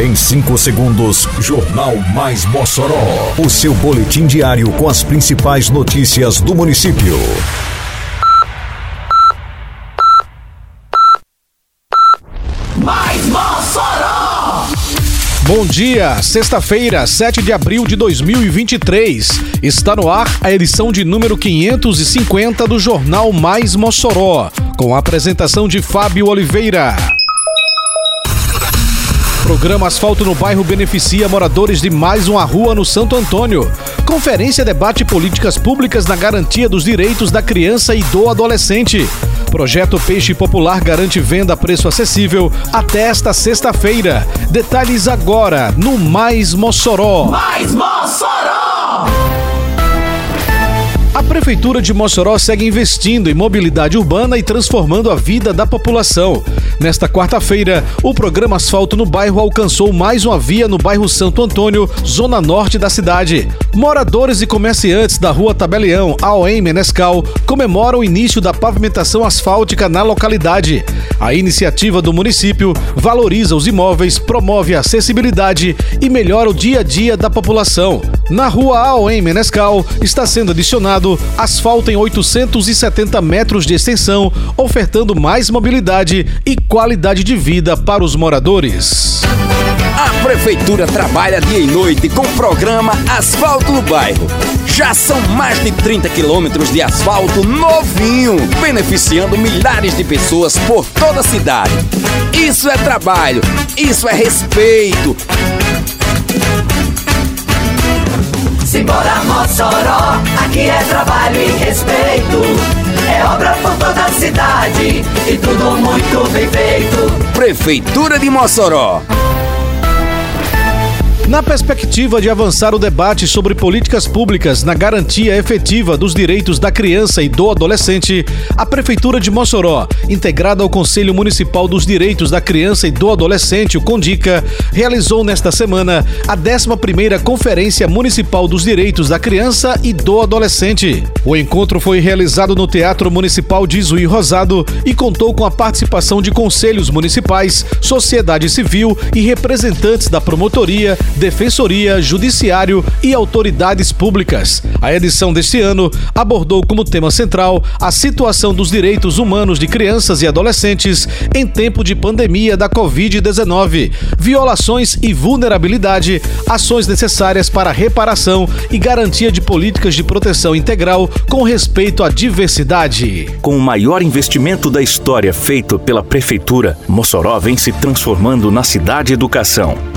Em 5 segundos, Jornal Mais Mossoró. O seu boletim diário com as principais notícias do município. Mais Mossoró! Bom dia, sexta-feira, 7 de abril de 2023. Está no ar a edição de número 550 do Jornal Mais Mossoró, com a apresentação de Fábio Oliveira. Programa Asfalto no Bairro beneficia moradores de mais uma rua no Santo Antônio. Conferência debate políticas públicas na garantia dos direitos da criança e do adolescente. Projeto Peixe Popular garante venda a preço acessível até esta sexta-feira. Detalhes agora no Mais Mossoró. Mais Mossoró! Prefeitura de Mossoró segue investindo em mobilidade urbana e transformando a vida da população. Nesta quarta-feira, o programa Asfalto no Bairro alcançou mais uma via no bairro Santo Antônio, zona norte da cidade. Moradores e comerciantes da rua Tabelião, AOM Menescal, comemoram o início da pavimentação asfáltica na localidade. A iniciativa do município valoriza os imóveis, promove a acessibilidade e melhora o dia a dia da população. Na rua AOM Menescal está sendo adicionado asfalto em 870 metros de extensão, ofertando mais mobilidade e qualidade de vida para os moradores. A Prefeitura trabalha dia e noite com o programa Asfalto no Bairro. Já são mais de 30 quilômetros de asfalto novinho, beneficiando milhares de pessoas por toda a cidade. Isso é trabalho, isso é respeito. Simbora Mossoró, aqui é trabalho e respeito. É obra por toda a cidade e tudo muito bem feito. Prefeitura de Mossoró. Na perspectiva de avançar o debate sobre políticas públicas na garantia efetiva dos direitos da criança e do adolescente, a Prefeitura de Mossoró, integrada ao Conselho Municipal dos Direitos da Criança e do Adolescente, o CONDICA, realizou nesta semana a 11ª Conferência Municipal dos Direitos da Criança e do Adolescente. O encontro foi realizado no Teatro Municipal de Zuí Rosado e contou com a participação de conselhos municipais, sociedade civil e representantes da promotoria, Defensoria, Judiciário e autoridades públicas. A edição deste ano abordou como tema central a situação dos direitos humanos de crianças e adolescentes em tempo de pandemia da Covid-19, violações e vulnerabilidade, ações necessárias para reparação e garantia de políticas de proteção integral com respeito à diversidade. Com o maior investimento da história feito pela Prefeitura, Mossoró vem se transformando na cidade educação.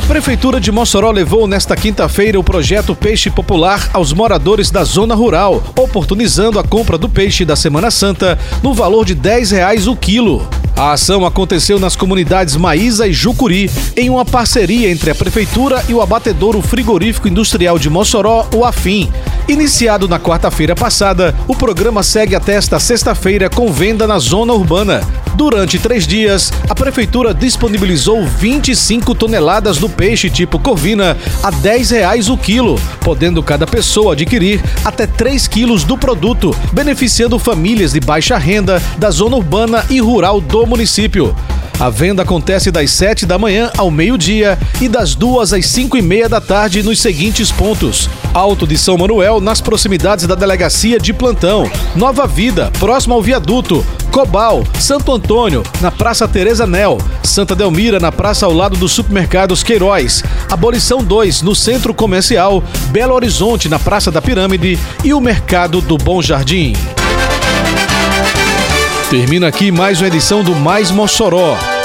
A Prefeitura de Mossoró levou nesta quinta-feira o projeto Peixe Popular aos moradores da zona rural, oportunizando a compra do peixe da Semana Santa no valor de 10 reais o quilo. A ação aconteceu nas comunidades Maísa e Jucuri, em uma parceria entre a Prefeitura e o abatedouro frigorífico industrial de Mossoró, o Afim. Iniciado na quarta-feira passada, o programa segue até esta sexta-feira com venda na zona urbana. Durante três dias, a Prefeitura disponibilizou 25 toneladas do peixe tipo corvina a 10 reais o quilo, podendo cada pessoa adquirir até 3 quilos do produto, beneficiando famílias de baixa renda da zona urbana e rural do município. A venda acontece das 7 da manhã ao meio-dia e das 2 às 5 e meia da tarde nos seguintes pontos: Alto de São Manuel, nas proximidades da Delegacia de Plantão, Nova Vida, próximo ao viaduto, Cobal, Santo Antônio, na Praça Teresa Nel, Santa Delmira, na praça ao lado dos supermercados Queiroz, Abolição 2, no Centro Comercial, Belo Horizonte, na Praça da Pirâmide e o Mercado do Bom Jardim. Termina aqui mais uma edição do Mais Mossoró,